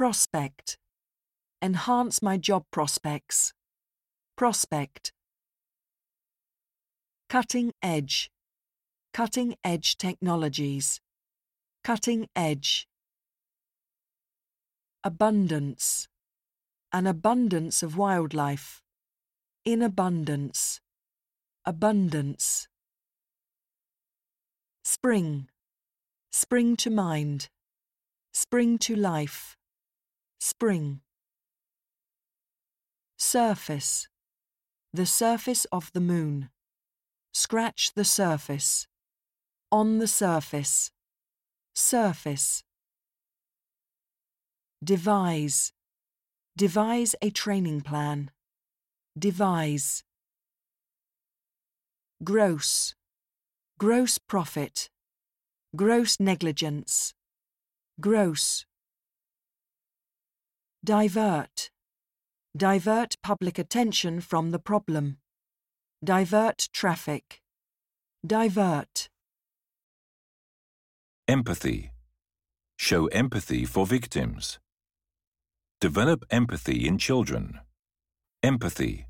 Prospect. Enhance my job prospects. Prospect. Cutting edge. Cutting edge technologies. Cutting edge. Abundance. An abundance of wildlife. In abundance. Abundance. Spring. Spring to mind. Spring to life. Spring. Surface. The surface of the moon. Scratch the surface. On the surface. Surface. Devise. Devise a training plan. Devise. Gross. Gross profit. Gross negligence. Gross. Divert. Divert public attention from the problem. Divert traffic. Divert. Empathy. Show empathy for victims. Develop empathy in children. Empathy.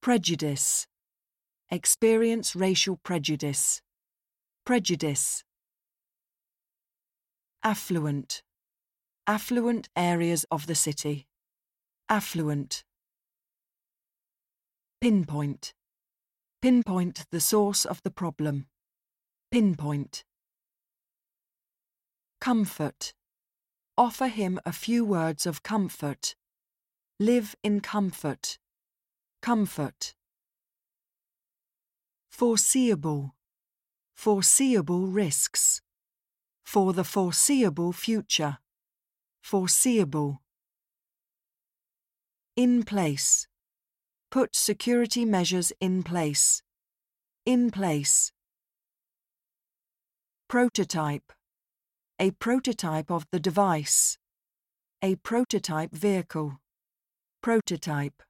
Prejudice. Experience racial prejudice. Prejudice. Affluent. Affluent areas of the city. Affluent. Pinpoint. Pinpoint the source of the problem. Pinpoint. Comfort. Offer him a few words of comfort. Live in comfort. Comfort. Foreseeable. Foreseeable risks. For the foreseeable future. Foreseeable. In place. Put security measures in place. In place. Prototype. A prototype of the device. A prototype vehicle. Prototype.